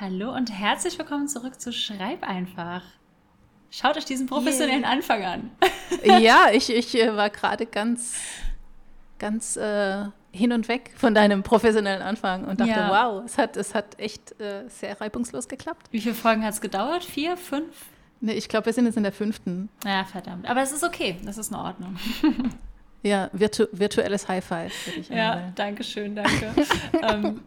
Hallo und herzlich willkommen zurück zu Schreib einfach. Schaut euch diesen professionellen yeah. Anfang an. ja, ich, ich äh, war gerade ganz, ganz äh, hin und weg von deinem professionellen Anfang und dachte, ja. wow, es hat, es hat echt äh, sehr reibungslos geklappt. Wie viele Folgen hat es gedauert? Vier, fünf? Nee, ich glaube, wir sind jetzt in der fünften. Ja, verdammt. Aber es ist okay, das ist in Ordnung. Ja, virtu virtuelles High Five. ja, einmal. danke schön, danke. ähm,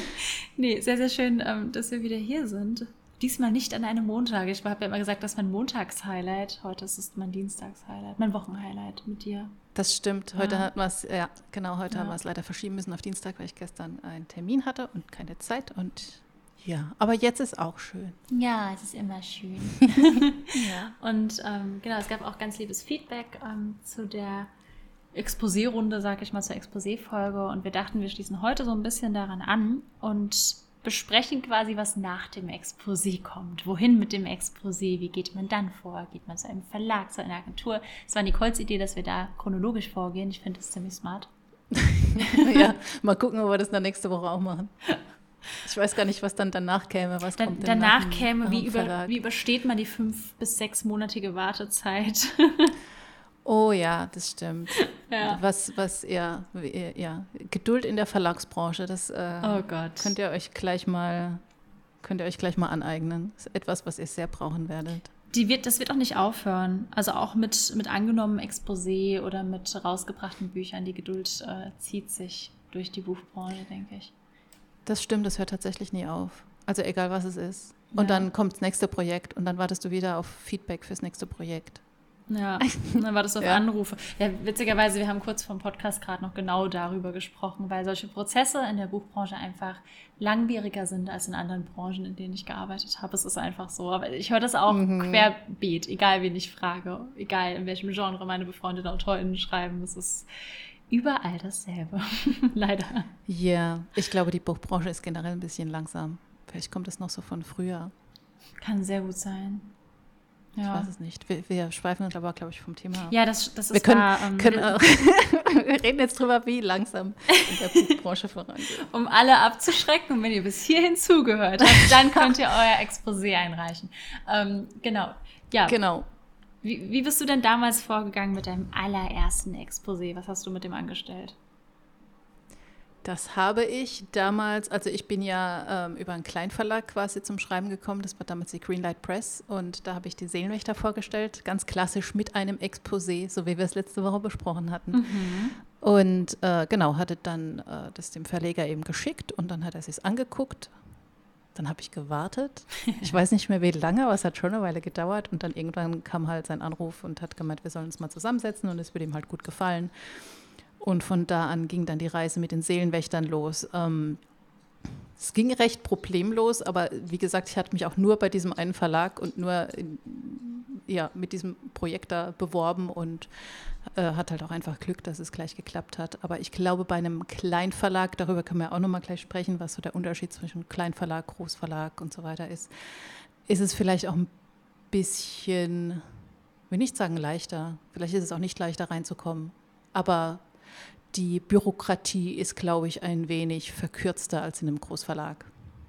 nee, sehr, sehr schön, ähm, dass wir wieder hier sind. Diesmal nicht an einem Montag. Ich habe ja immer gesagt, das ist mein Montags-Highlight. Heute ist es mein Dienstags-Highlight, mein Wochen-Highlight mit dir. Das stimmt. Heute ja. hat wir es, ja, genau, heute ja. haben wir es leider verschieben müssen auf Dienstag, weil ich gestern einen Termin hatte und keine Zeit. Und ja, aber jetzt ist auch schön. Ja, es ist immer schön. ja. Und ähm, genau, es gab auch ganz liebes Feedback ähm, zu der Exposé-Runde, sag ich mal, zur Exposé-Folge. Und wir dachten, wir schließen heute so ein bisschen daran an und besprechen quasi, was nach dem Exposé kommt. Wohin mit dem Exposé? Wie geht man dann vor? Geht man zu einem Verlag, zu einer Agentur? Es war Nicoles Idee, dass wir da chronologisch vorgehen. Ich finde das ziemlich smart. ja, mal gucken, ob wir das dann nächste Woche auch machen. Ich weiß gar nicht, was dann danach käme. Was dann, kommt danach käme, wie, über, wie übersteht man die fünf- bis sechsmonatige Wartezeit? Oh ja, das stimmt. Ja. Was, was, ja, ja, Geduld in der Verlagsbranche, das äh, oh könnt ihr euch gleich mal, könnt ihr euch gleich mal aneignen. Das ist etwas, was ihr sehr brauchen werdet. Die wird, das wird auch nicht aufhören. Also auch mit, mit angenommenem Exposé oder mit rausgebrachten Büchern. Die Geduld äh, zieht sich durch die Buchbranche, denke ich. Das stimmt, das hört tatsächlich nie auf. Also egal, was es ist. Und ja. dann kommt das nächste Projekt und dann wartest du wieder auf Feedback fürs nächste Projekt. Ja, dann war das auf ja. Anrufe. Ja, witzigerweise, wir haben kurz vom Podcast gerade noch genau darüber gesprochen, weil solche Prozesse in der Buchbranche einfach langwieriger sind als in anderen Branchen, in denen ich gearbeitet habe. Es ist einfach so. Aber ich höre das auch mhm. querbeet, egal wen ich frage, egal in welchem Genre meine befreundeten AutorInnen schreiben. Es ist überall dasselbe. Leider. Ja, ich glaube, die Buchbranche ist generell ein bisschen langsam. Vielleicht kommt es noch so von früher. Kann sehr gut sein. Ja. Ich weiß es nicht. Wir, wir schweifen uns aber, glaube ich, vom Thema ab. Ja, das, das ist wir können, da, ähm, können auch, wir reden jetzt drüber, wie langsam in der Buchbranche vorangeht. Um alle abzuschrecken und wenn ihr bis hierhin zugehört habt, dann könnt ihr euer Exposé einreichen. Ähm, genau. Ja. Genau. Wie, wie bist du denn damals vorgegangen mit deinem allerersten Exposé? Was hast du mit dem angestellt? Das habe ich damals, also ich bin ja ähm, über einen Kleinverlag quasi zum Schreiben gekommen, das war damals die Greenlight Press und da habe ich die Seelenwächter vorgestellt, ganz klassisch mit einem Exposé, so wie wir es letzte Woche besprochen hatten. Mhm. Und äh, genau, hatte dann äh, das dem Verleger eben geschickt und dann hat er sich angeguckt. Dann habe ich gewartet. Ich weiß nicht mehr, wie lange, aber es hat schon eine Weile gedauert. Und dann irgendwann kam halt sein Anruf und hat gemeint, wir sollen uns mal zusammensetzen und es würde ihm halt gut gefallen. Und von da an ging dann die Reise mit den Seelenwächtern los. Ähm, es ging recht problemlos, aber wie gesagt, ich hatte mich auch nur bei diesem einen Verlag und nur in, ja, mit diesem Projekt da beworben und äh, hat halt auch einfach Glück, dass es gleich geklappt hat. Aber ich glaube, bei einem Kleinverlag, darüber können wir auch nochmal gleich sprechen, was so der Unterschied zwischen Kleinverlag, Großverlag und so weiter ist, ist es vielleicht auch ein bisschen, will nicht sagen leichter, vielleicht ist es auch nicht leichter reinzukommen, aber die Bürokratie ist, glaube ich, ein wenig verkürzter als in einem Großverlag.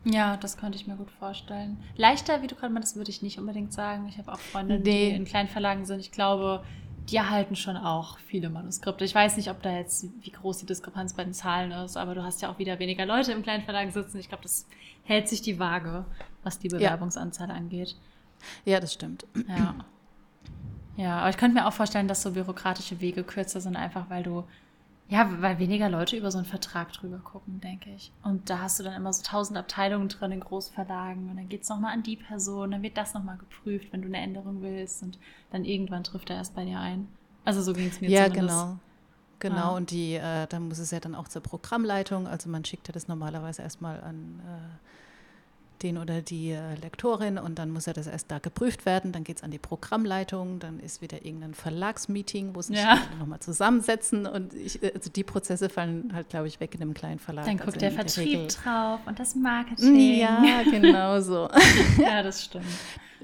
Ja, das könnte ich mir gut vorstellen. Leichter, wie du gerade meinst, würde ich nicht unbedingt sagen. Ich habe auch Freunde, nee. die in kleinen Verlagen sind. Ich glaube, die erhalten schon auch viele Manuskripte. Ich weiß nicht, ob da jetzt, wie groß die Diskrepanz bei den Zahlen ist, aber du hast ja auch wieder weniger Leute im kleinen Verlag sitzen. Ich glaube, das hält sich die Waage, was die Bewerbungsanzahl ja. angeht. Ja, das stimmt. Ja. Ja, aber ich könnte mir auch vorstellen, dass so bürokratische Wege kürzer sind, einfach weil du ja, weil weniger Leute über so einen Vertrag drüber gucken, denke ich. Und da hast du dann immer so tausend Abteilungen drin in Großverlagen und dann geht es nochmal an die Person, dann wird das nochmal geprüft, wenn du eine Änderung willst und dann irgendwann trifft er erst bei dir ein. Also so ging es mir ja, zumindest. Ja, genau. Genau, ah. und die, äh, dann muss es ja dann auch zur Programmleitung, also man schickt ja das normalerweise erstmal an äh, den oder die äh, Lektorin und dann muss ja das erst da geprüft werden. Dann geht es an die Programmleitung, dann ist wieder irgendein Verlagsmeeting, wo sie ja. sich nochmal zusammensetzen und ich, äh, also die Prozesse fallen halt, glaube ich, weg in einem kleinen Verlag. Dann guckt also der Vertrieb der drauf und das Marketing. Ja, genau so. ja, das stimmt.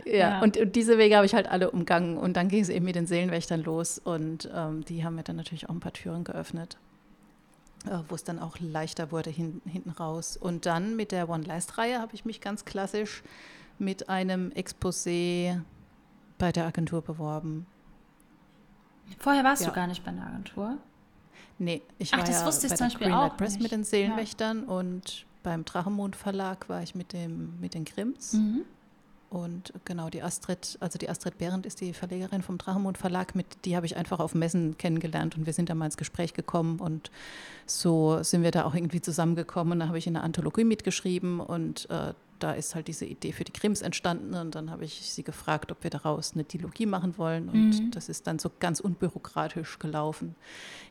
Ja, ja. Und, und, diese Wege habe ich halt alle umgangen und dann ging es eben mit den Seelenwächtern los und ähm, die haben mir dann natürlich auch ein paar Türen geöffnet. Äh, wo es dann auch leichter wurde hin, hinten raus. Und dann mit der One Last-Reihe habe ich mich ganz klassisch mit einem Exposé bei der Agentur beworben. Vorher warst ja. du gar nicht bei einer Agentur? Nee, ich Ach, war ja bei der Greenlight Press nicht. mit den Seelenwächtern ja. und beim Drachenmond Verlag war ich mit, dem, mit den Grimms. Mhm. Und genau, die Astrid, also die Astrid Behrendt ist die Verlegerin vom Drachenmond Verlag, mit die habe ich einfach auf Messen kennengelernt und wir sind da mal ins Gespräch gekommen und so sind wir da auch irgendwie zusammengekommen. Da habe ich in der Anthologie mitgeschrieben und äh, da ist halt diese Idee für die Krims entstanden und dann habe ich sie gefragt, ob wir daraus eine Dilogie machen wollen und mhm. das ist dann so ganz unbürokratisch gelaufen.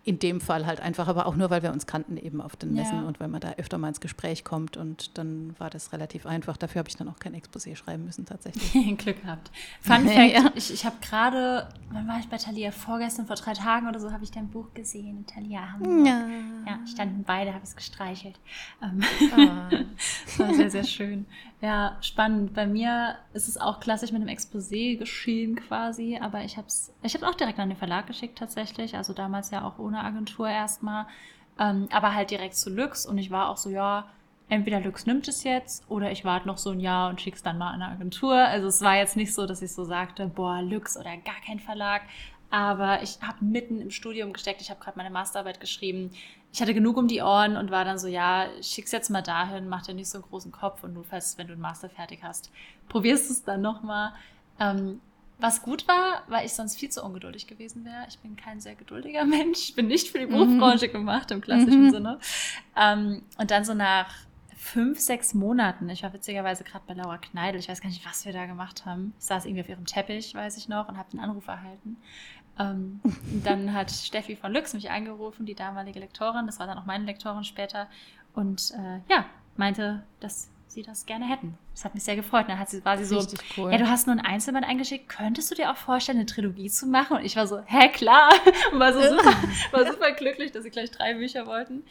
In dem Fall halt einfach, aber auch nur, weil wir uns kannten eben auf den Messen ja. und weil man da öfter mal ins Gespräch kommt und dann war das relativ einfach. Dafür habe ich dann auch kein Exposé schreiben müssen tatsächlich. Glück gehabt. Fun Fact, ja. ich, ich habe gerade, wann war ich bei Talia? Vorgestern, vor drei Tagen oder so, habe ich dein Buch gesehen, Talia Hamburg. Ja. ja, standen beide, habe es gestreichelt. Ähm, ah. das war sehr, sehr schön. Ja, spannend. Bei mir ist es auch klassisch mit einem Exposé geschehen quasi, aber ich habe es ich hab's auch direkt an den Verlag geschickt tatsächlich, also damals ja auch ohne Agentur erstmal, ähm, aber halt direkt zu Lux und ich war auch so, ja, entweder Lux nimmt es jetzt oder ich warte noch so ein Jahr und schick's dann mal an eine Agentur. Also es war jetzt nicht so, dass ich so sagte, boah, Lux oder gar kein Verlag, aber ich habe mitten im Studium gesteckt, ich habe gerade meine Masterarbeit geschrieben. Ich hatte genug um die Ohren und war dann so, ja, schick's jetzt mal dahin, mach dir nicht so einen großen Kopf und du fest, wenn du einen Master fertig hast, probierst es dann nochmal. Ähm, was gut war, weil ich sonst viel zu ungeduldig gewesen wäre. Ich bin kein sehr geduldiger Mensch. Ich bin nicht für die Buchbranche mhm. gemacht im klassischen mhm. Sinne. Ähm, und dann so nach fünf, sechs Monaten, ich war witzigerweise gerade bei Laura Kneidel, ich weiß gar nicht, was wir da gemacht haben. Ich saß irgendwie auf ihrem Teppich, weiß ich noch, und habe einen Anruf erhalten. Ähm, dann hat Steffi von Lux mich angerufen, die damalige Lektorin, das war dann auch meine Lektorin später, und äh, ja, meinte, dass sie das gerne hätten. Das hat mich sehr gefreut. dann hat sie, war sie so, cool. ja, du hast nur ein Einzelband eingeschickt, könntest du dir auch vorstellen, eine Trilogie zu machen? Und ich war so, hä, klar. Und war so super, war super glücklich, dass sie gleich drei Bücher wollten.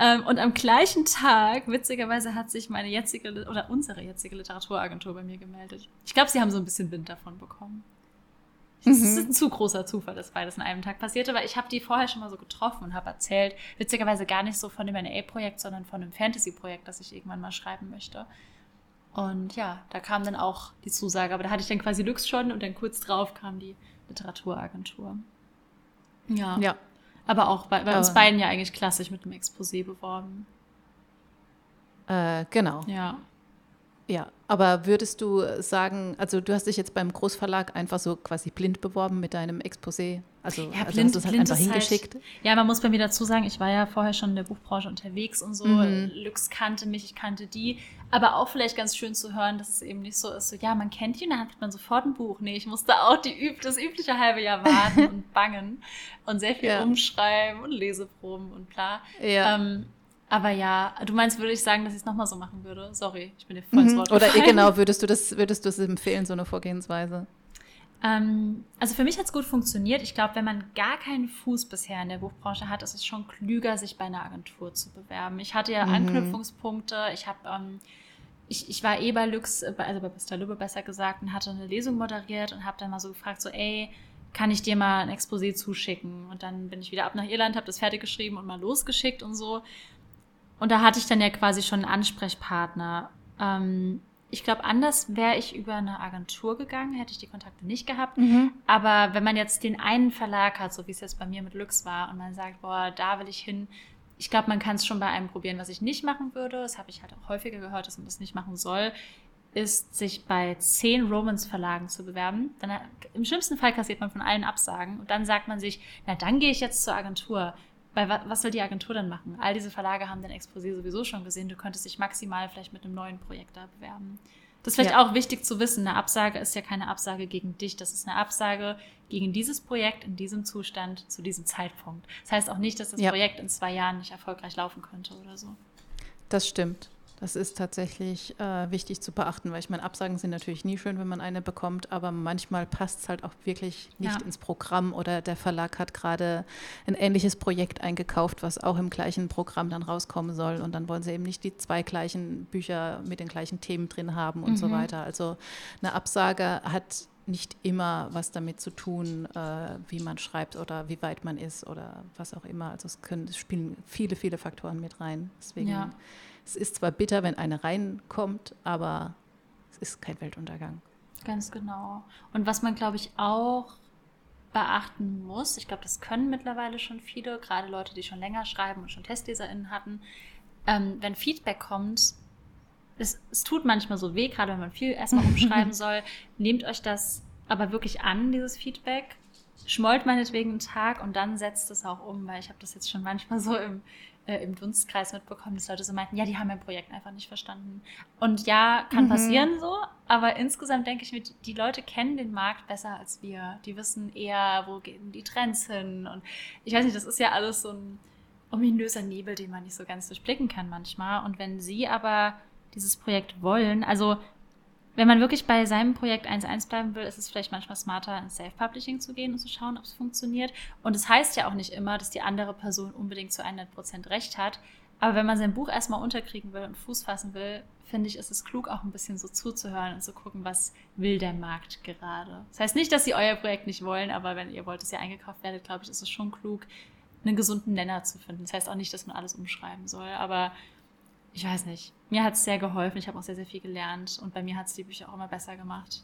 Ähm, und am gleichen Tag, witzigerweise, hat sich meine jetzige oder unsere jetzige Literaturagentur bei mir gemeldet. Ich glaube, sie haben so ein bisschen Wind davon bekommen. Es ist mhm. ein zu großer Zufall, dass beides an einem Tag passierte, weil ich habe die vorher schon mal so getroffen und habe erzählt, witzigerweise gar nicht so von dem NA-Projekt, sondern von einem Fantasy-Projekt, das ich irgendwann mal schreiben möchte. Und ja, da kam dann auch die Zusage, aber da hatte ich dann quasi Lux schon und dann kurz drauf kam die Literaturagentur. Ja. ja. Aber auch bei, bei uns beiden ja eigentlich klassisch mit einem Exposé beworben. Äh, genau. Ja. Ja, aber würdest du sagen, also du hast dich jetzt beim Großverlag einfach so quasi blind beworben mit deinem Exposé? Also, ja, also blind, hast du es halt einfach hingeschickt? Halt, ja, man muss bei mir dazu sagen, ich war ja vorher schon in der Buchbranche unterwegs und so. Mhm. Lux kannte mich, ich kannte die. Aber auch vielleicht ganz schön zu hören, dass es eben nicht so ist, so, ja, man kennt die und dann hat man sofort ein Buch. Nee, ich musste auch die, das übliche halbe Jahr warten und bangen und sehr viel ja. umschreiben und Leseproben und bla. Ja. Ähm, aber ja, du meinst, würde ich sagen, dass ich es nochmal so machen würde? Sorry, ich bin dir voll ins mhm. Wort Oder gefallen. genau, würdest du das, würdest du es empfehlen, so eine Vorgehensweise? Ähm, also für mich hat es gut funktioniert. Ich glaube, wenn man gar keinen Fuß bisher in der Buchbranche hat, ist es schon klüger, sich bei einer Agentur zu bewerben. Ich hatte ja mhm. Anknüpfungspunkte. Ich habe ähm, ich, ich war eh bei Lux, also bei Pista Lübbe besser gesagt, und hatte eine Lesung moderiert und habe dann mal so gefragt, so, ey, kann ich dir mal ein Exposé zuschicken? Und dann bin ich wieder ab nach Irland, habe das fertig geschrieben und mal losgeschickt und so. Und da hatte ich dann ja quasi schon einen Ansprechpartner. Ähm, ich glaube, anders wäre ich über eine Agentur gegangen, hätte ich die Kontakte nicht gehabt. Mhm. Aber wenn man jetzt den einen Verlag hat, so wie es jetzt bei mir mit Lux war, und man sagt, boah, da will ich hin, ich glaube, man kann es schon bei einem probieren. Was ich nicht machen würde, das habe ich halt auch häufiger gehört, dass man das nicht machen soll, ist, sich bei zehn Romans-Verlagen zu bewerben. Dann, Im schlimmsten Fall kassiert man von allen Absagen und dann sagt man sich, na, dann gehe ich jetzt zur Agentur. Weil was soll die Agentur dann machen? All diese Verlage haben den Exposé sowieso schon gesehen. Du könntest dich maximal vielleicht mit einem neuen Projekt da bewerben. Das ist vielleicht ja. auch wichtig zu wissen. Eine Absage ist ja keine Absage gegen dich. Das ist eine Absage gegen dieses Projekt in diesem Zustand zu diesem Zeitpunkt. Das heißt auch nicht, dass das ja. Projekt in zwei Jahren nicht erfolgreich laufen könnte oder so. Das stimmt. Das ist tatsächlich äh, wichtig zu beachten, weil ich meine, Absagen sind natürlich nie schön, wenn man eine bekommt, aber manchmal passt es halt auch wirklich nicht ja. ins Programm oder der Verlag hat gerade ein ähnliches Projekt eingekauft, was auch im gleichen Programm dann rauskommen soll und dann wollen sie eben nicht die zwei gleichen Bücher mit den gleichen Themen drin haben und mhm. so weiter. Also eine Absage hat nicht immer was damit zu tun, äh, wie man schreibt oder wie weit man ist oder was auch immer. Also es, können, es spielen viele, viele Faktoren mit rein. Deswegen, ja. Es ist zwar bitter, wenn eine reinkommt, aber es ist kein Weltuntergang. Ganz genau. Und was man, glaube ich, auch beachten muss, ich glaube, das können mittlerweile schon viele, gerade Leute, die schon länger schreiben und schon TestleserInnen hatten, ähm, wenn Feedback kommt, es, es tut manchmal so weh, gerade wenn man viel erstmal umschreiben soll. Nehmt euch das aber wirklich an, dieses Feedback. Schmollt meinetwegen einen Tag und dann setzt es auch um, weil ich habe das jetzt schon manchmal so im, äh, im Dunstkreis mitbekommen, dass Leute so meinten, ja, die haben mein Projekt einfach nicht verstanden. Und ja, kann mhm. passieren so, aber insgesamt denke ich mir, die, die Leute kennen den Markt besser als wir. Die wissen eher, wo gehen die Trends hin. Und ich weiß nicht, das ist ja alles so ein ominöser Nebel, den man nicht so ganz durchblicken kann manchmal. Und wenn sie aber dieses Projekt wollen. Also wenn man wirklich bei seinem Projekt 1.1 bleiben will, ist es vielleicht manchmal smarter, ins Self-Publishing zu gehen und zu schauen, ob es funktioniert. Und es das heißt ja auch nicht immer, dass die andere Person unbedingt zu 100% recht hat. Aber wenn man sein Buch erstmal unterkriegen will und Fuß fassen will, finde ich, ist es klug, auch ein bisschen so zuzuhören und zu gucken, was will der Markt gerade. Das heißt nicht, dass sie euer Projekt nicht wollen, aber wenn ihr wollt, dass ihr eingekauft werdet, glaube ich, ist es schon klug, einen gesunden Nenner zu finden. Das heißt auch nicht, dass man alles umschreiben soll, aber ich weiß nicht. Mir hat es sehr geholfen. Ich habe auch sehr, sehr viel gelernt und bei mir hat es die Bücher auch immer besser gemacht.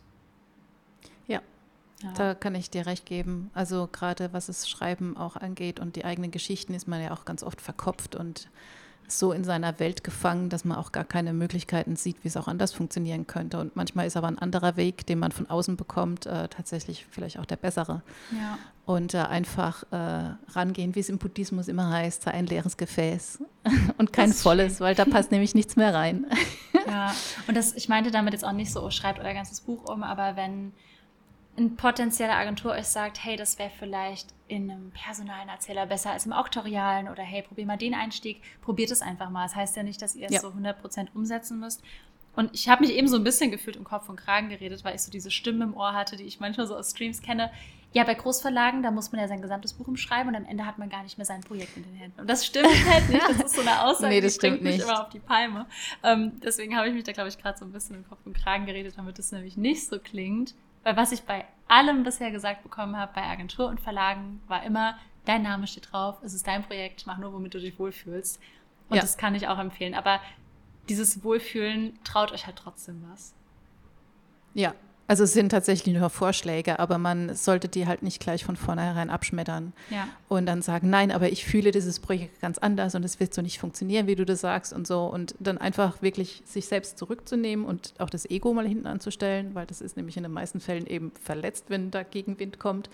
Ja, ja, da kann ich dir recht geben. Also gerade was das Schreiben auch angeht und die eigenen Geschichten ist man ja auch ganz oft verkopft und so in seiner Welt gefangen, dass man auch gar keine Möglichkeiten sieht, wie es auch anders funktionieren könnte. Und manchmal ist aber ein anderer Weg, den man von außen bekommt, äh, tatsächlich vielleicht auch der bessere. Ja. Und äh, einfach äh, rangehen, wie es im Buddhismus immer heißt, sei ein leeres Gefäß und kein volles, schön. weil da passt nämlich nichts mehr rein. ja, und das, ich meinte damit jetzt auch nicht so, oh, schreibt euer ganzes Buch um, aber wenn eine potenzielle Agentur euch sagt, hey, das wäre vielleicht in einem personalen Erzähler besser als im auktorialen oder hey, probier mal den Einstieg, probiert es einfach mal. Das heißt ja nicht, dass ihr es ja. so 100% umsetzen müsst. Und ich habe mich eben so ein bisschen gefühlt im Kopf und Kragen geredet, weil ich so diese Stimme im Ohr hatte, die ich manchmal so aus Streams kenne. Ja, bei Großverlagen, da muss man ja sein gesamtes Buch umschreiben und am Ende hat man gar nicht mehr sein Projekt in den Händen. Und das stimmt halt nicht. Das ist so eine Aussage, nee, das die bringt mich immer auf die Palme. Ähm, deswegen habe ich mich da, glaube ich, gerade so ein bisschen im Kopf und Kragen geredet, damit es nämlich nicht so klingt. Weil was ich bei allem bisher gesagt bekommen habe, bei Agentur und Verlagen, war immer, dein Name steht drauf, es ist dein Projekt, mach nur, womit du dich wohlfühlst. Und ja. das kann ich auch empfehlen. Aber dieses Wohlfühlen traut euch halt trotzdem was. Ja, also es sind tatsächlich nur Vorschläge, aber man sollte die halt nicht gleich von vornherein abschmettern ja. und dann sagen, nein, aber ich fühle dieses Projekt ganz anders und es wird so nicht funktionieren, wie du das sagst und so. Und dann einfach wirklich sich selbst zurückzunehmen und auch das Ego mal hinten anzustellen, weil das ist nämlich in den meisten Fällen eben verletzt, wenn da Gegenwind kommt.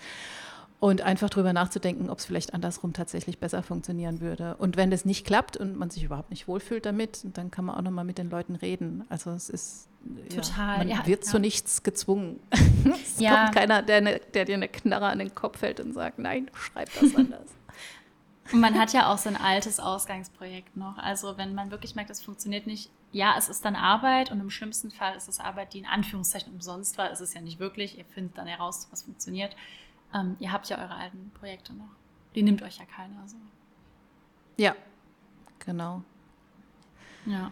Und einfach drüber nachzudenken, ob es vielleicht andersrum tatsächlich besser funktionieren würde. Und wenn das nicht klappt und man sich überhaupt nicht wohlfühlt damit, dann kann man auch nochmal mit den Leuten reden. Also es ist Total. Ja, man ja, wird ja. zu nichts gezwungen. es ja. kommt keiner, der, ne, der, dir eine Knarre an den Kopf hält und sagt, nein, schreib das anders. Und man hat ja auch so ein altes Ausgangsprojekt noch. Also wenn man wirklich merkt, es funktioniert nicht, ja, es ist dann Arbeit und im schlimmsten Fall ist es Arbeit, die in Anführungszeichen umsonst war. Es ist ja nicht wirklich. Ihr findet dann heraus, was funktioniert. Ähm, ihr habt ja eure alten Projekte noch. Die nimmt euch ja keiner. So. Ja, genau. Ja.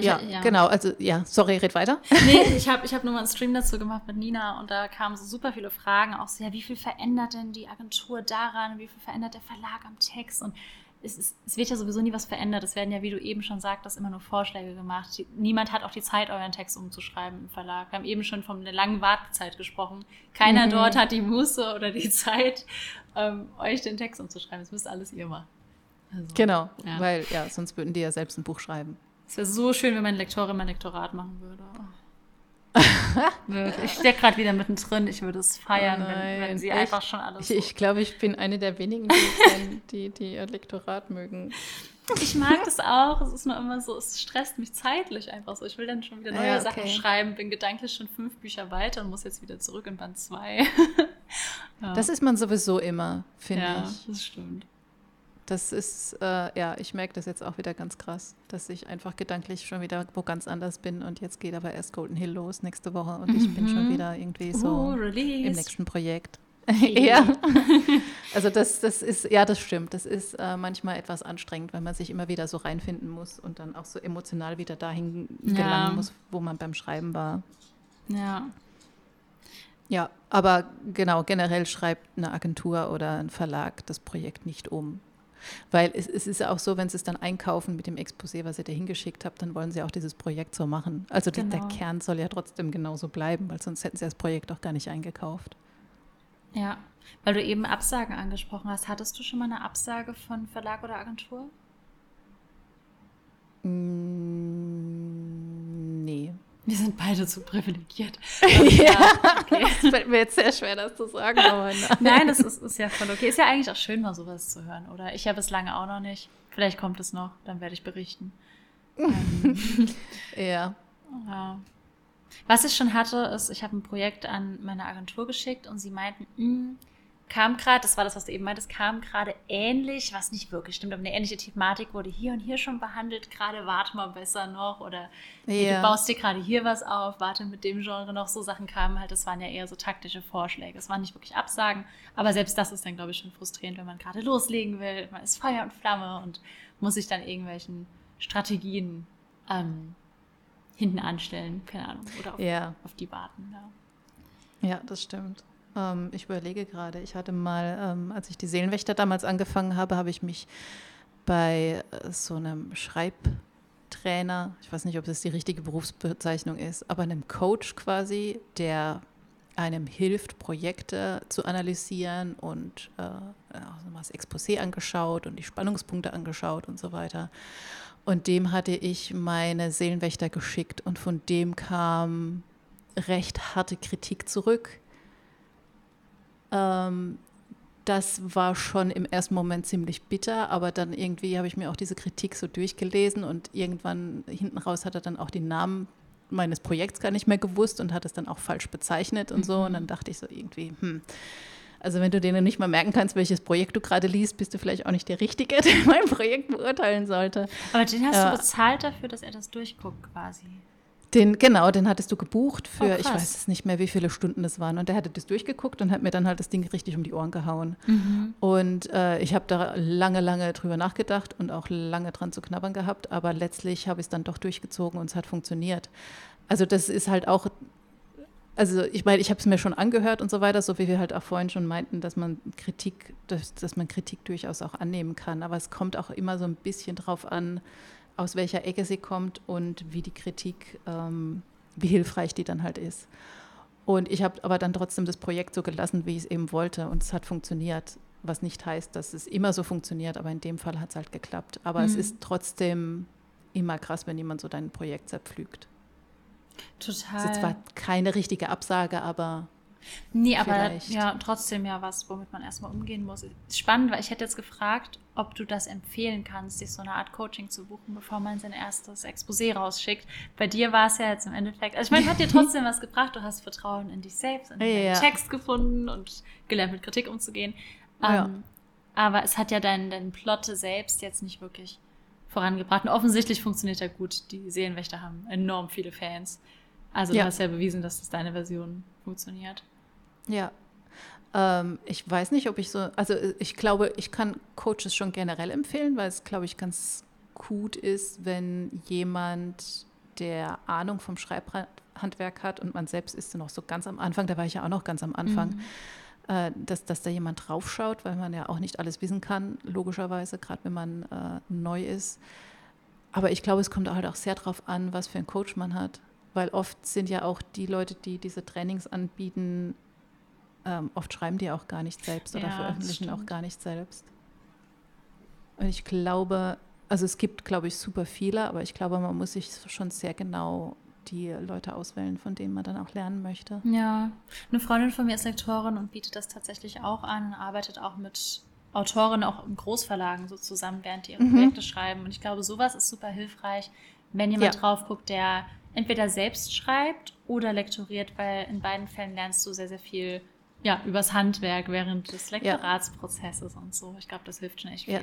ja, ja, genau. Also ja, sorry, red weiter. Nee, ich habe ich hab nur mal einen Stream dazu gemacht mit Nina und da kamen so super viele Fragen. Auch so, ja, wie viel verändert denn die Agentur daran? Wie viel verändert der Verlag am Text? Und es, ist, es wird ja sowieso nie was verändert. Es werden ja, wie du eben schon sagtest, immer nur Vorschläge gemacht. Niemand hat auch die Zeit, euren Text umzuschreiben im Verlag. Wir haben eben schon von der langen Wartezeit gesprochen. Keiner mhm. dort hat die Muße oder die Zeit, ähm, euch den Text umzuschreiben. Das müsst alles ihr machen. Also, genau, ja. weil ja, sonst würden die ja selbst ein Buch schreiben. Es wäre so schön, wenn meine Lektorin mein Lektorat machen würde. ich stecke gerade wieder mittendrin. Ich würde es feiern, oh wenn, wenn, sie ich, einfach schon alles. Ich, ich glaube, ich bin eine der wenigen, die, die, die ihr Lektorat mögen. Ich mag das auch. Es ist nur immer so, es stresst mich zeitlich einfach so. Ich will dann schon wieder neue ja, okay. Sachen schreiben, bin gedanklich schon fünf Bücher weiter und muss jetzt wieder zurück in Band 2. ja. Das ist man sowieso immer, finde ja, ich. Ja, das stimmt. Das ist, äh, ja, ich merke das jetzt auch wieder ganz krass, dass ich einfach gedanklich schon wieder wo ganz anders bin und jetzt geht aber erst Golden Hill los nächste Woche und ich bin schon mhm. wieder irgendwie so uh, im nächsten Projekt. ja. Also das, das ist, ja, das stimmt. Das ist äh, manchmal etwas anstrengend, weil man sich immer wieder so reinfinden muss und dann auch so emotional wieder dahin ja. gelangen muss, wo man beim Schreiben war. Ja. Ja, aber genau, generell schreibt eine Agentur oder ein Verlag das Projekt nicht um. Weil es, es ist ja auch so, wenn sie es dann einkaufen mit dem Exposé, was ihr da hingeschickt habt, dann wollen sie auch dieses Projekt so machen. Also genau. der Kern soll ja trotzdem genauso bleiben, weil sonst hätten sie das Projekt auch gar nicht eingekauft. Ja, weil du eben Absagen angesprochen hast. Hattest du schon mal eine Absage von Verlag oder Agentur? Mm, nee. Wir sind beide zu privilegiert. ja, okay. Es fällt mir jetzt sehr schwer, das zu sagen. Aber nein, nein das ist, ist, ja voll okay. Ist ja eigentlich auch schön, mal sowas zu hören, oder? Ich habe es lange auch noch nicht. Vielleicht kommt es noch, dann werde ich berichten. ähm, ja. ja. Was ich schon hatte, ist, ich habe ein Projekt an meine Agentur geschickt und sie meinten, mm, kam gerade, das war das, was du eben meintest, kam gerade ähnlich, was nicht wirklich stimmt, aber eine ähnliche Thematik wurde hier und hier schon behandelt, gerade warte mal besser noch oder ja. du baust dir gerade hier was auf, warte mit dem Genre noch, so Sachen kamen halt, das waren ja eher so taktische Vorschläge, es waren nicht wirklich Absagen, aber selbst das ist dann, glaube ich, schon frustrierend, wenn man gerade loslegen will, man ist Feuer und Flamme und muss sich dann irgendwelchen Strategien ähm, hinten anstellen, keine Ahnung, oder auf, ja. auf die warten. Ja. ja, das stimmt. Ähm, ich überlege gerade, ich hatte mal, ähm, als ich die Seelenwächter damals angefangen habe, habe ich mich bei äh, so einem Schreibtrainer, ich weiß nicht, ob das die richtige Berufsbezeichnung ist, aber einem Coach quasi, der einem hilft, Projekte zu analysieren und äh, also das Exposé angeschaut und die Spannungspunkte angeschaut und so weiter. Und dem hatte ich meine Seelenwächter geschickt und von dem kam recht harte Kritik zurück ähm, das war schon im ersten Moment ziemlich bitter, aber dann irgendwie habe ich mir auch diese Kritik so durchgelesen und irgendwann hinten raus hat er dann auch den Namen meines Projekts gar nicht mehr gewusst und hat es dann auch falsch bezeichnet und so. Und dann mhm. dachte ich so irgendwie, hm, also wenn du dir nicht mal merken kannst, welches Projekt du gerade liest, bist du vielleicht auch nicht der Richtige, der mein Projekt beurteilen sollte. Aber den hast äh, du bezahlt dafür, dass er das durchguckt quasi. Den, genau, den hattest du gebucht für, oh, ich weiß es nicht mehr, wie viele Stunden das waren. Und der hatte das durchgeguckt und hat mir dann halt das Ding richtig um die Ohren gehauen. Mhm. Und äh, ich habe da lange, lange drüber nachgedacht und auch lange dran zu knabbern gehabt. Aber letztlich habe ich es dann doch durchgezogen und es hat funktioniert. Also das ist halt auch, also ich meine, ich habe es mir schon angehört und so weiter, so wie wir halt auch vorhin schon meinten, dass man Kritik, dass, dass man Kritik durchaus auch annehmen kann. Aber es kommt auch immer so ein bisschen drauf an, aus welcher Ecke sie kommt und wie die Kritik, ähm, wie hilfreich die dann halt ist. Und ich habe aber dann trotzdem das Projekt so gelassen, wie ich es eben wollte. Und es hat funktioniert, was nicht heißt, dass es immer so funktioniert, aber in dem Fall hat es halt geklappt. Aber mhm. es ist trotzdem immer krass, wenn jemand so dein Projekt zerpflügt. Total. Es ist zwar keine richtige Absage, aber Nee, aber Vielleicht. ja, trotzdem ja was, womit man erstmal umgehen muss. Spannend, weil ich hätte jetzt gefragt, ob du das empfehlen kannst, sich so eine Art Coaching zu buchen, bevor man sein erstes Exposé rausschickt. Bei dir war es ja jetzt im Endeffekt, also ich meine, hat dir trotzdem was gebracht, du hast Vertrauen in dich selbst, in ja. Text gefunden und gelernt, mit Kritik umzugehen. Ja. Ähm, aber es hat ja deinen dein Plotte selbst jetzt nicht wirklich vorangebracht. Und offensichtlich funktioniert er gut. Die Seelenwächter haben enorm viele Fans. Also du hast ja bewiesen, dass das deine Version funktioniert. Ja. Ähm, ich weiß nicht, ob ich so, also ich glaube, ich kann Coaches schon generell empfehlen, weil es, glaube ich, ganz gut ist, wenn jemand, der Ahnung vom Schreibhandwerk hat und man selbst ist noch so ganz am Anfang, da war ich ja auch noch ganz am Anfang, mhm. äh, dass, dass da jemand draufschaut, weil man ja auch nicht alles wissen kann, logischerweise, gerade wenn man äh, neu ist. Aber ich glaube, es kommt halt auch sehr darauf an, was für einen Coach man hat. Weil oft sind ja auch die Leute, die diese Trainings anbieten, ähm, oft schreiben die auch gar nicht selbst oder ja, veröffentlichen auch gar nicht selbst. Und ich glaube, also es gibt, glaube ich, super viele, aber ich glaube, man muss sich schon sehr genau die Leute auswählen, von denen man dann auch lernen möchte. Ja, eine Freundin von mir ist Lektorin und bietet das tatsächlich auch an, arbeitet auch mit Autoren auch im Großverlagen so zusammen, während die ihre mhm. Projekte schreiben. Und ich glaube, sowas ist super hilfreich, wenn jemand ja. drauf guckt, der entweder selbst schreibt oder lektoriert, weil in beiden Fällen lernst du sehr, sehr viel ja, übers Handwerk während des Lektoratsprozesses ja. und so. Ich glaube, das hilft schon echt viel. Ja,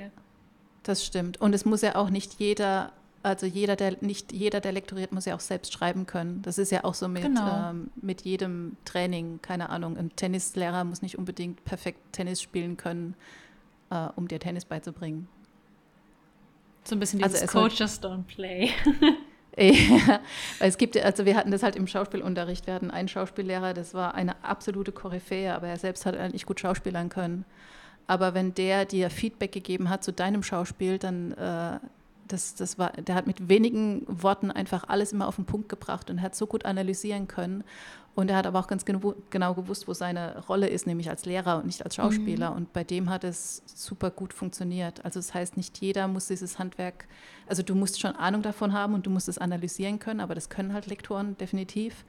das stimmt. Und es muss ja auch nicht jeder, also jeder, der nicht jeder, der lektoriert, muss ja auch selbst schreiben können. Das ist ja auch so mit, genau. ähm, mit jedem Training, keine Ahnung. Ein Tennislehrer muss nicht unbedingt perfekt Tennis spielen können, äh, um dir Tennis beizubringen. So ein bisschen also dieses also Coaches don't play. Ja, es gibt, also wir hatten das halt im Schauspielunterricht. Wir hatten einen Schauspiellehrer, das war eine absolute Koryphäe, aber er selbst hat eigentlich gut schauspielern können. Aber wenn der dir Feedback gegeben hat zu deinem Schauspiel, dann äh, das, das war, der hat mit wenigen Worten einfach alles immer auf den Punkt gebracht und hat so gut analysieren können. Und er hat aber auch ganz genau gewusst, wo seine Rolle ist, nämlich als Lehrer und nicht als Schauspieler. Mhm. Und bei dem hat es super gut funktioniert. Also das heißt, nicht jeder muss dieses Handwerk, also du musst schon Ahnung davon haben und du musst es analysieren können, aber das können halt Lektoren definitiv.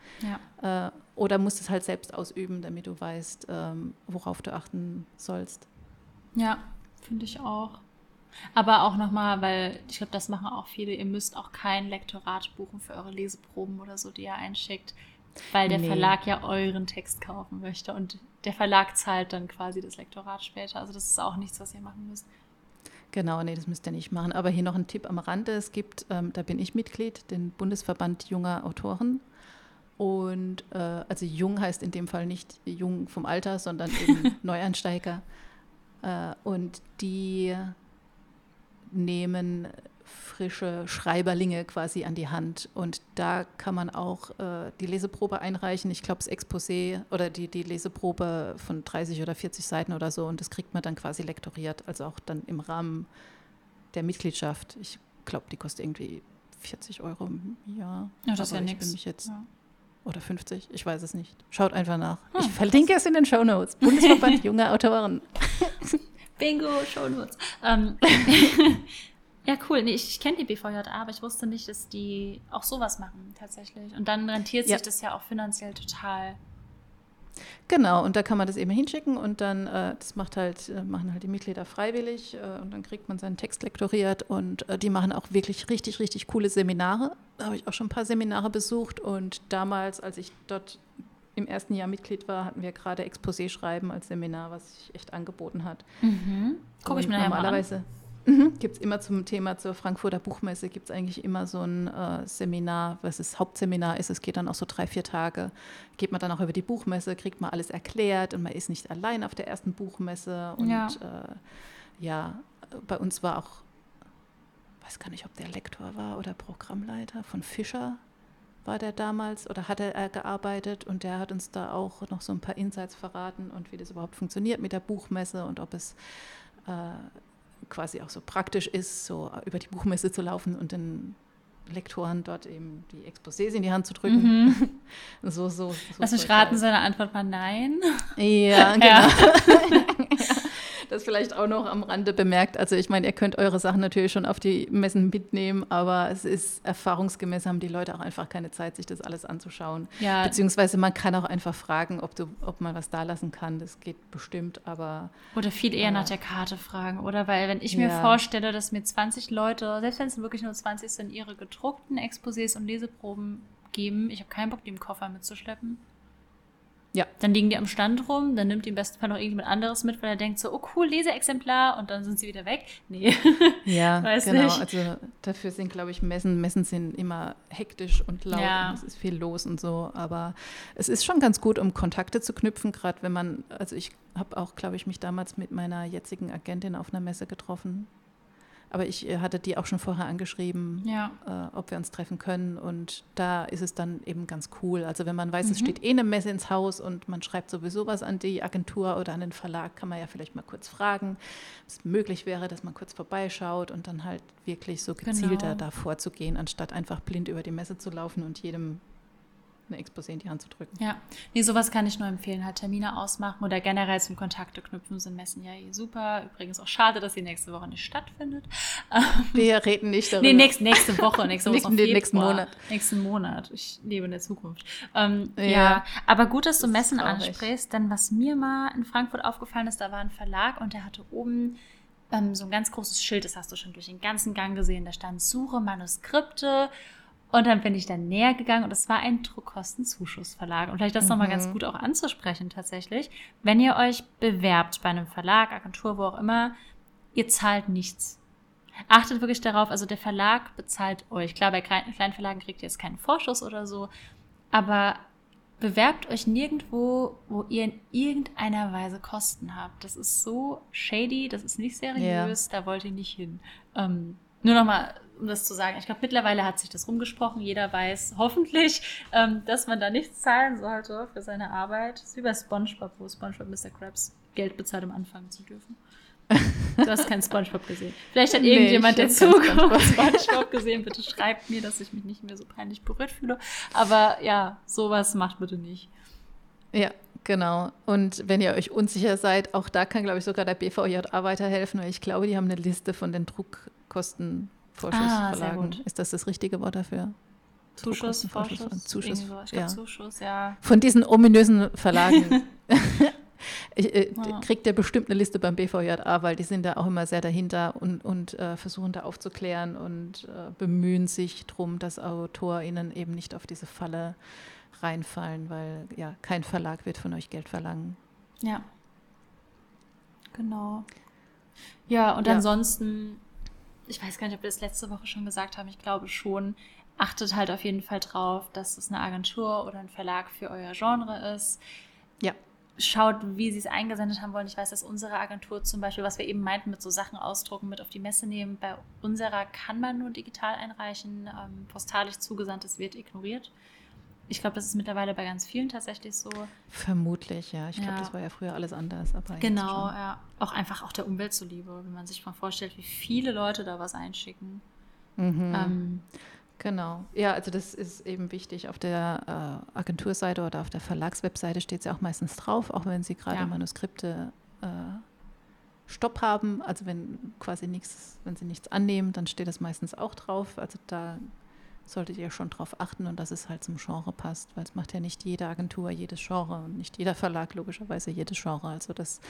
Ja. Äh, oder musst es halt selbst ausüben, damit du weißt, ähm, worauf du achten sollst. Ja, finde ich auch. Aber auch nochmal, weil ich glaube, das machen auch viele, ihr müsst auch kein Lektorat buchen für eure Leseproben oder so, die ihr einschickt, weil der nee. Verlag ja euren Text kaufen möchte und der Verlag zahlt dann quasi das Lektorat später. Also das ist auch nichts, was ihr machen müsst. Genau, nee, das müsst ihr nicht machen. Aber hier noch ein Tipp am Rande. Es gibt, ähm, da bin ich Mitglied, den Bundesverband junger Autoren. Und äh, also jung heißt in dem Fall nicht jung vom Alter, sondern eben Neuansteiger. Äh, und die nehmen frische Schreiberlinge quasi an die Hand. Und da kann man auch äh, die Leseprobe einreichen. Ich glaube, das Exposé oder die, die Leseprobe von 30 oder 40 Seiten oder so. Und das kriegt man dann quasi lektoriert, also auch dann im Rahmen der Mitgliedschaft. Ich glaube, die kostet irgendwie 40 Euro im Jahr. Ja, das ist ja nichts. Ja. Oder 50, ich weiß es nicht. Schaut einfach nach. Hm, ich verlinke es in den Show Notes. Bundesverband junger Autoren. Bingo, Shownotes. Ähm, ja, cool. Nee, ich, ich kenne die BVJA, aber ich wusste nicht, dass die auch sowas machen tatsächlich. Und dann rentiert sich ja. das ja auch finanziell total. Genau, und da kann man das eben hinschicken und dann, äh, das macht halt, äh, machen halt die Mitglieder freiwillig äh, und dann kriegt man seinen Text lektoriert und äh, die machen auch wirklich richtig, richtig coole Seminare. Da habe ich auch schon ein paar Seminare besucht und damals, als ich dort im ersten Jahr Mitglied war, hatten wir gerade Exposé schreiben als Seminar, was sich echt angeboten hat. Mhm. Gucke ich mir normalerweise mhm, gibt es immer zum Thema zur Frankfurter Buchmesse gibt es eigentlich immer so ein äh, Seminar, was das Hauptseminar ist. Es geht dann auch so drei, vier Tage. Geht man dann auch über die Buchmesse, kriegt man alles erklärt und man ist nicht allein auf der ersten Buchmesse. Und ja, äh, ja bei uns war auch, weiß gar nicht, ob der Lektor war oder Programmleiter von Fischer war der damals oder hatte er gearbeitet und der hat uns da auch noch so ein paar Insights verraten und wie das überhaupt funktioniert mit der Buchmesse und ob es äh, quasi auch so praktisch ist, so über die Buchmesse zu laufen und den Lektoren dort eben die Exposés in die Hand zu drücken. Mhm. so, so, so. Lass mich raten, seine Antwort war nein. Ja, genau. Ja. Vielleicht auch noch am Rande bemerkt. Also ich meine, ihr könnt eure Sachen natürlich schon auf die Messen mitnehmen, aber es ist erfahrungsgemäß haben die Leute auch einfach keine Zeit, sich das alles anzuschauen. Ja. Beziehungsweise man kann auch einfach fragen, ob, du, ob man was da lassen kann. Das geht bestimmt, aber. Oder viel eher äh, nach der Karte fragen, oder? Weil wenn ich mir ja. vorstelle, dass mir 20 Leute, selbst wenn es wirklich nur 20 sind, ihre gedruckten Exposés und Leseproben geben, ich habe keinen Bock, die im Koffer mitzuschleppen. Ja. Dann liegen die am Stand rum, dann nimmt die im besten Fall noch irgendjemand anderes mit, weil er denkt so, oh cool, Leseexemplar und dann sind sie wieder weg. Nee. Ja, Weiß genau. Nicht. Also dafür sind, glaube ich, Messen, Messen sind immer hektisch und laut ja. und es ist viel los und so. Aber es ist schon ganz gut, um Kontakte zu knüpfen, gerade wenn man, also ich habe auch, glaube ich, mich damals mit meiner jetzigen Agentin auf einer Messe getroffen. Aber ich äh, hatte die auch schon vorher angeschrieben, ja. äh, ob wir uns treffen können. Und da ist es dann eben ganz cool. Also wenn man weiß, mhm. es steht eh eine Messe ins Haus und man schreibt sowieso was an die Agentur oder an den Verlag, kann man ja vielleicht mal kurz fragen, ob es möglich wäre, dass man kurz vorbeischaut und dann halt wirklich so gezielter genau. da vorzugehen, anstatt einfach blind über die Messe zu laufen und jedem eine Exposé in die Hand zu drücken. Ja, nee, sowas kann ich nur empfehlen, halt Termine ausmachen oder generell zum Kontakte knüpfen sind Messen ja eh super. Übrigens auch schade, dass die nächste Woche nicht stattfindet. Wir reden nicht darüber. Nee, nächste, nächste Woche, nächste Woche Nächsten, den nächsten Monat. Nächsten Monat. Ich lebe in der Zukunft. Ähm, ja. ja. aber gut, dass du Messen ansprichst, denn was mir mal in Frankfurt aufgefallen ist, da war ein Verlag und der hatte oben ähm, so ein ganz großes Schild, das hast du schon durch den ganzen Gang gesehen, da stand Suche Manuskripte und dann bin ich dann näher gegangen und es war ein Druckkostenzuschussverlag. Und vielleicht das mhm. nochmal ganz gut auch anzusprechen tatsächlich. Wenn ihr euch bewerbt bei einem Verlag, Agentur, wo auch immer, ihr zahlt nichts. Achtet wirklich darauf, also der Verlag bezahlt euch. Klar, bei kleinen Verlagen kriegt ihr jetzt keinen Vorschuss oder so, aber bewerbt euch nirgendwo, wo ihr in irgendeiner Weise Kosten habt. Das ist so shady, das ist nicht seriös, ja. da wollt ihr nicht hin. Ähm, nur nochmal um das zu sagen, ich glaube, mittlerweile hat sich das rumgesprochen. Jeder weiß hoffentlich, ähm, dass man da nichts zahlen sollte für seine Arbeit. Das ist wie bei SpongeBob, wo SpongeBob Mr. Krabs Geld bezahlt, um anfangen zu dürfen. Du hast keinen SpongeBob gesehen. Vielleicht hat nee, irgendjemand, der zuguckt, SpongeBob gesehen. Bitte schreibt mir, dass ich mich nicht mehr so peinlich berührt fühle. Aber ja, sowas macht bitte nicht. Ja, genau. Und wenn ihr euch unsicher seid, auch da kann, glaube ich, sogar der BVJA weiterhelfen, weil ich glaube, die haben eine Liste von den Druckkostenvorschussverlagen. Ah, Ist das das richtige Wort dafür? Zuschuss, Vorschuss, Zuschuss, ich ja. Zuschuss, ja. Von diesen ominösen Verlagen. Ich, äh, ja. kriegt ihr bestimmt eine Liste beim BVJA, weil die sind da auch immer sehr dahinter und, und äh, versuchen da aufzuklären und äh, bemühen sich darum, dass AutorInnen eben nicht auf diese Falle reinfallen, weil ja, kein Verlag wird von euch Geld verlangen. Ja. Genau. Ja, und ja. ansonsten, ich weiß gar nicht, ob wir das letzte Woche schon gesagt haben, ich glaube schon, achtet halt auf jeden Fall drauf, dass es eine Agentur oder ein Verlag für euer Genre ist. Ja schaut, wie sie es eingesendet haben wollen. Ich weiß, dass unsere Agentur zum Beispiel, was wir eben meinten, mit so Sachen ausdrucken, mit auf die Messe nehmen. Bei unserer kann man nur digital einreichen. Ähm, postalisch zugesandtes wird ignoriert. Ich glaube, das ist mittlerweile bei ganz vielen tatsächlich so. Vermutlich, ja. Ich glaube, ja. das war ja früher alles anders. Aber genau, ja. Auch einfach auch der Umwelt zuliebe, wenn man sich mal vorstellt, wie viele Leute da was einschicken. Mhm. Ähm, Genau. Ja, also das ist eben wichtig. Auf der äh, Agenturseite oder auf der Verlagswebseite steht es ja auch meistens drauf, auch wenn sie gerade ja. Manuskripte äh, Stopp haben. Also wenn quasi nichts, wenn sie nichts annehmen, dann steht das meistens auch drauf. Also da solltet ihr schon drauf achten und dass es halt zum Genre passt, weil es macht ja nicht jede Agentur jedes Genre und nicht jeder Verlag logischerweise jedes Genre. Also das,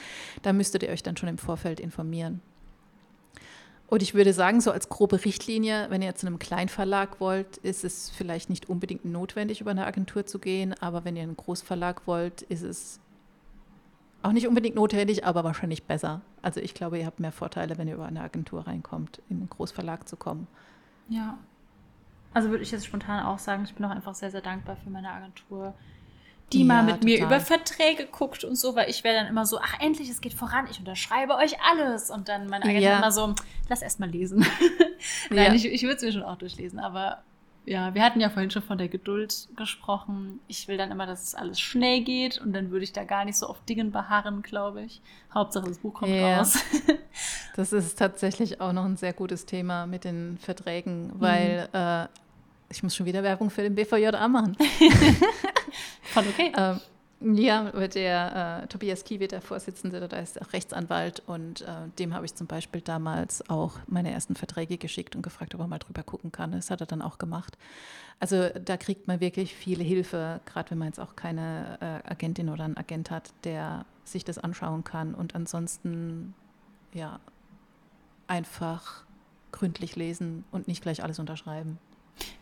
da müsstet ihr euch dann schon im Vorfeld informieren. Und ich würde sagen, so als grobe Richtlinie, wenn ihr zu einem Kleinverlag wollt, ist es vielleicht nicht unbedingt notwendig, über eine Agentur zu gehen. Aber wenn ihr einen Großverlag wollt, ist es auch nicht unbedingt notwendig, aber wahrscheinlich besser. Also ich glaube, ihr habt mehr Vorteile, wenn ihr über eine Agentur reinkommt, in einen Großverlag zu kommen. Ja. Also würde ich jetzt spontan auch sagen, ich bin auch einfach sehr, sehr dankbar für meine Agentur die ja, mal mit total. mir über Verträge guckt und so, weil ich wäre dann immer so, ach endlich, es geht voran, ich unterschreibe euch alles. Und dann mein Agent ja. immer so, lass erst mal lesen. Nein, ja. ich, ich würde es mir schon auch durchlesen, aber ja, wir hatten ja vorhin schon von der Geduld gesprochen. Ich will dann immer, dass es alles schnell geht und dann würde ich da gar nicht so auf Dingen beharren, glaube ich. Hauptsache, das Buch kommt ja. raus. das ist tatsächlich auch noch ein sehr gutes Thema mit den Verträgen, weil mhm. äh, ich muss schon wieder Werbung für den BVJA machen. Voll okay. ähm, ja, der äh, Tobias Kiewit, der Vorsitzende, da ist auch Rechtsanwalt und äh, dem habe ich zum Beispiel damals auch meine ersten Verträge geschickt und gefragt, ob er mal drüber gucken kann. Das hat er dann auch gemacht. Also da kriegt man wirklich viel Hilfe, gerade wenn man jetzt auch keine äh, Agentin oder einen Agent hat, der sich das anschauen kann und ansonsten ja einfach gründlich lesen und nicht gleich alles unterschreiben.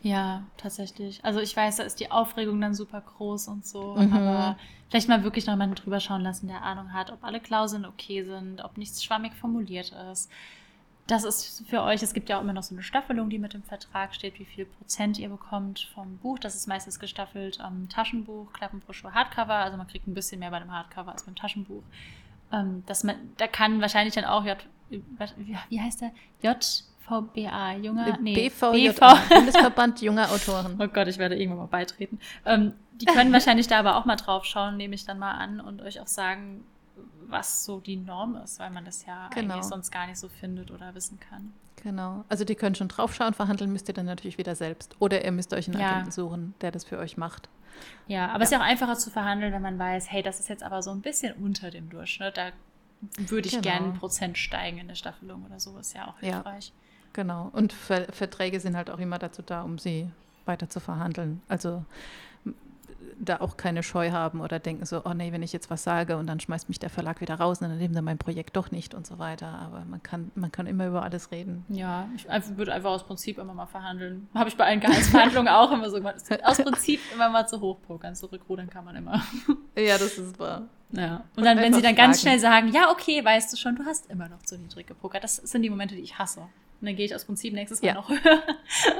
Ja, tatsächlich. Also ich weiß, da ist die Aufregung dann super groß und so. Mhm. Aber vielleicht mal wirklich noch jemanden drüber schauen lassen, der Ahnung hat, ob alle Klauseln okay sind, ob nichts schwammig formuliert ist. Das ist für euch, es gibt ja auch immer noch so eine Staffelung, die mit dem Vertrag steht, wie viel Prozent ihr bekommt vom Buch. Das ist meistens gestaffelt am Taschenbuch, Klappenbroschur, Hardcover. Also man kriegt ein bisschen mehr bei dem Hardcover als beim Taschenbuch. Ähm, das man, da kann wahrscheinlich dann auch J, wie heißt der? J VBA, junger, nee, BVJ, Bundesverband junger Autoren. Oh Gott, ich werde irgendwann mal beitreten. Ähm, die können wahrscheinlich da aber auch mal drauf schauen, nehme ich dann mal an und euch auch sagen, was so die Norm ist, weil man das ja genau. eigentlich sonst gar nicht so findet oder wissen kann. Genau. Also die können schon drauf schauen, verhandeln müsst ihr dann natürlich wieder selbst. Oder ihr müsst euch einen ja. Agenten suchen, der das für euch macht. Ja, aber ja. es ist ja auch einfacher zu verhandeln, wenn man weiß, hey, das ist jetzt aber so ein bisschen unter dem Durchschnitt. Da würde ich genau. gerne ein Prozent steigen in der Staffelung oder so, ist ja auch hilfreich. Ja. Genau. Und Ver Verträge sind halt auch immer dazu da, um sie weiter zu verhandeln. Also da auch keine Scheu haben oder denken so, oh nee, wenn ich jetzt was sage und dann schmeißt mich der Verlag wieder raus und dann nehmen sie mein Projekt doch nicht und so weiter. Aber man kann, man kann immer über alles reden. Ja, ich würde einfach aus Prinzip immer mal verhandeln. Habe ich bei allen Gehaltsverhandlungen auch immer so gemacht. Aus Prinzip immer mal zu hochpokern, zurückrudern kann man immer. Ja, das ist wahr. Ja. Und dann, wenn sie dann ganz fragen. schnell sagen, ja, okay, weißt du schon, du hast immer noch zu niedrig gepokert. Das sind die Momente, die ich hasse. Und dann gehe ich aus Prinzip nächstes Mal ja. noch höher.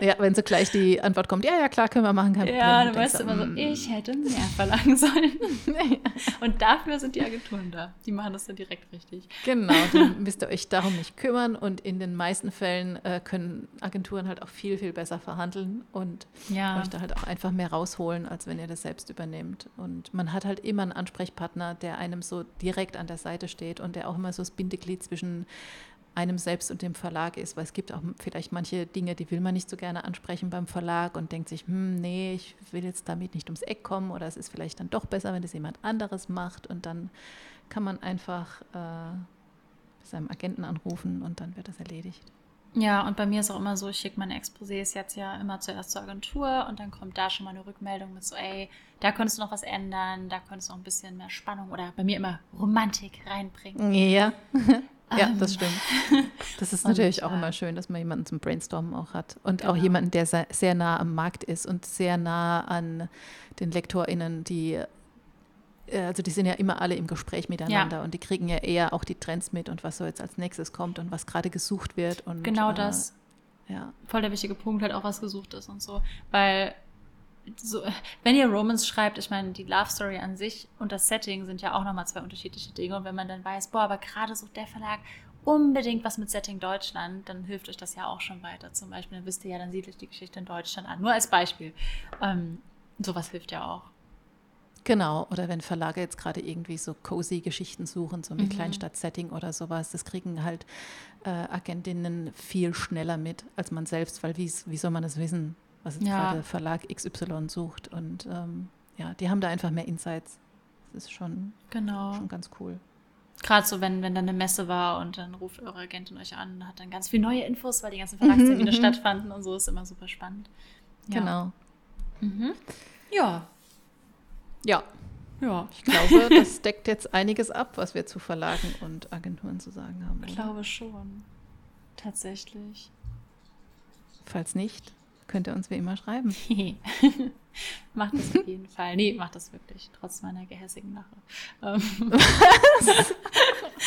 Ja, wenn so gleich die Antwort kommt, ja, ja, klar, können wir machen, kein Problem. Ja, dann weißt du immer so, mm. ich hätte mehr verlangen sollen. Und dafür sind die Agenturen da. Die machen das dann direkt richtig. Genau, dann müsst ihr euch darum nicht kümmern. Und in den meisten Fällen äh, können Agenturen halt auch viel, viel besser verhandeln und ja. euch da halt auch einfach mehr rausholen, als wenn ihr das selbst übernehmt. Und man hat halt immer einen Ansprechpartner, der einem so direkt an der Seite steht und der auch immer so das Bindeglied zwischen einem selbst und dem Verlag ist, weil es gibt auch vielleicht manche Dinge, die will man nicht so gerne ansprechen beim Verlag und denkt sich, hm, nee, ich will jetzt damit nicht ums Eck kommen oder es ist vielleicht dann doch besser, wenn das jemand anderes macht und dann kann man einfach äh, seinem Agenten anrufen und dann wird das erledigt. Ja, und bei mir ist auch immer so, ich schicke meine Exposés jetzt ja immer zuerst zur Agentur und dann kommt da schon mal eine Rückmeldung mit so, ey, da könntest du noch was ändern, da könntest du noch ein bisschen mehr Spannung oder bei mir immer Romantik reinbringen. Ja. Ja, ähm. das stimmt. Das ist natürlich auch immer schön, dass man jemanden zum Brainstormen auch hat. Und genau. auch jemanden, der sehr nah am Markt ist und sehr nah an den LektorInnen, die äh, also die sind ja immer alle im Gespräch miteinander ja. und die kriegen ja eher auch die Trends mit und was so jetzt als nächstes kommt und was gerade gesucht wird. Und, genau äh, das. Ja. Voll der wichtige Punkt, halt auch was gesucht ist und so. Weil so, wenn ihr Romans schreibt, ich meine, die Love Story an sich und das Setting sind ja auch nochmal zwei unterschiedliche Dinge. Und wenn man dann weiß, boah, aber gerade sucht der Verlag unbedingt was mit Setting Deutschland, dann hilft euch das ja auch schon weiter. Zum Beispiel, dann wisst ihr ja, dann siedle ich die Geschichte in Deutschland an. Nur als Beispiel. Ähm, sowas hilft ja auch. Genau, oder wenn Verlage jetzt gerade irgendwie so cozy Geschichten suchen, so mit mhm. Kleinstadt-Setting oder sowas, das kriegen halt äh, Agentinnen viel schneller mit als man selbst, weil wie soll man das wissen? Was jetzt ja. gerade Verlag XY sucht. Und ähm, ja, die haben da einfach mehr Insights. Das ist schon, genau. schon ganz cool. Gerade so, wenn, wenn dann eine Messe war und dann ruft eure Agentin euch an und hat dann ganz viele neue Infos, weil die ganzen Verlagstermine mhm, stattfanden und so, ist immer super spannend. Ja. Genau. Mhm. Ja. Ja. Ja. Ich glaube, das deckt jetzt einiges ab, was wir zu Verlagen und Agenturen zu sagen haben. Ich glaube schon. Tatsächlich. Falls nicht, könnt ihr uns wie immer schreiben. macht das auf jeden Fall. Nee, macht das wirklich, trotz meiner gehässigen Lache. Ähm, Was?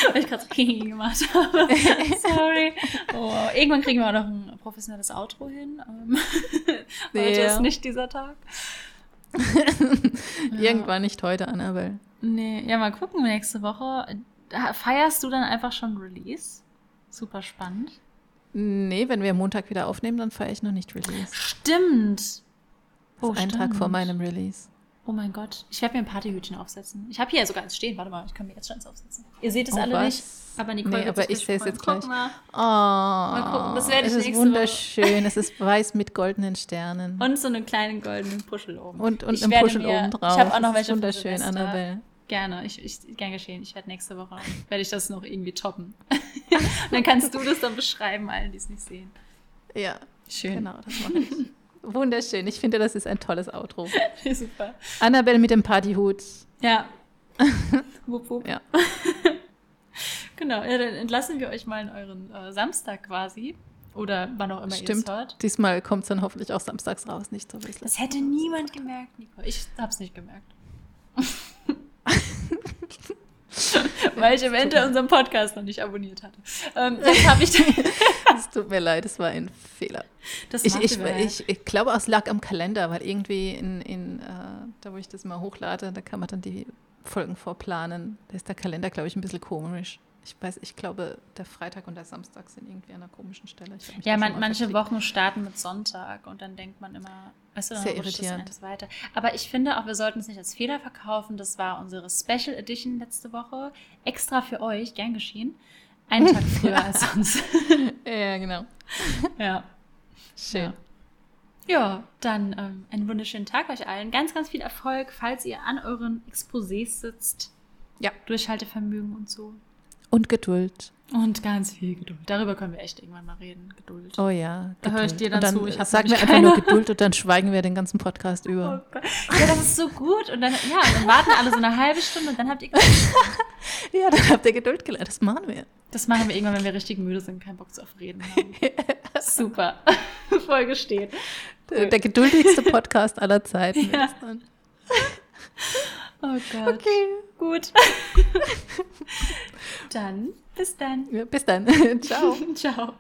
Weil ich gerade so gemacht habe. Sorry. Oh, irgendwann kriegen wir auch noch ein professionelles Outro hin. Ähm, heute ist nicht dieser Tag. irgendwann nicht heute, Annabelle. Nee, ja, mal gucken, nächste Woche. Feierst du dann einfach schon Release? Super spannend. Nee, wenn wir Montag wieder aufnehmen, dann feiere ich noch nicht Release. Stimmt. Oh, ein Tag vor meinem Release. Oh mein Gott. Ich werde mir ein Partyhütchen aufsetzen. Ich habe hier sogar eins stehen. Warte mal, ich kann mir jetzt schon eins aufsetzen. Ihr seht es oh, alle was? nicht, aber Nicole Nee, aber ich sehe es jetzt gleich. Guck mal. Oh, mal gucken. Das werde ich es ist wunderschön. es ist weiß mit goldenen Sternen. Und so einen kleinen goldenen Puschel oben. Und, und ein Puschel mir, oben drauf. Ich habe auch noch welche Wunderschön, Annabelle. Gerne, ich, ich, gern geschehen. Ich werde nächste Woche, werde ich das noch irgendwie toppen. dann kannst du das dann beschreiben, allen, die es nicht sehen. Ja, schön. Genau, das mache ich. Wunderschön. Ich finde, das ist ein tolles Outro. Super. Annabelle mit dem Partyhut. Ja. wupp, wupp. Ja. genau, ja, dann entlassen wir euch mal in euren äh, Samstag quasi. Oder wann auch immer Stimmt. ihr es hört. Diesmal kommt es dann hoffentlich auch samstags raus, nicht so wirklich. Das hätte niemand gemerkt, Nico. Ich habe es nicht gemerkt. Weil ich eventuell unseren Podcast noch nicht abonniert hatte. Ähm, jetzt habe ich. Es tut mir leid, es war ein Fehler. Das ich, ich, ich, ich, glaube, es lag am Kalender, weil irgendwie in, in äh, da, wo ich das mal hochlade, da kann man dann die Folgen vorplanen. Da ist der Kalender, glaube ich, ein bisschen komisch. Ich weiß, ich glaube, der Freitag und der Samstag sind irgendwie an einer komischen Stelle. Ja, man, manche Wochen starten mit Sonntag und dann denkt man immer, weißt du, Sehr irritierend. Das weiter. Aber ich finde auch, wir sollten es nicht als Fehler verkaufen. Das war unsere Special Edition letzte Woche. Extra für euch, gern geschehen. Einen Tag früher als sonst. ja, genau. Ja. Schön. Ja. ja dann ähm, einen wunderschönen Tag euch allen. Ganz, ganz viel Erfolg, falls ihr an euren Exposés sitzt. Ja. Durchhaltevermögen und so. Und Geduld. Und ganz viel Geduld. Darüber können wir echt irgendwann mal reden. Geduld. Oh ja. Geduld. Da höre ich dir dann, dann zu. Ich sag mir einfach nur Geduld und dann schweigen wir den ganzen Podcast über. Oh ja, das ist so gut. Und dann, ja, dann warten alle so eine halbe Stunde und dann habt ihr Geduld. ja, dann habt ihr Geduld gelernt. Das machen wir. Das machen wir irgendwann, wenn wir richtig müde sind keinen Bock zu auf Reden haben. Super. Folge steht. Der, der, geduldigste Podcast aller Zeiten. Ja. Oh Gott. Okay. Gut. dann, bis dann. Ja, bis dann. Ciao. Ciao.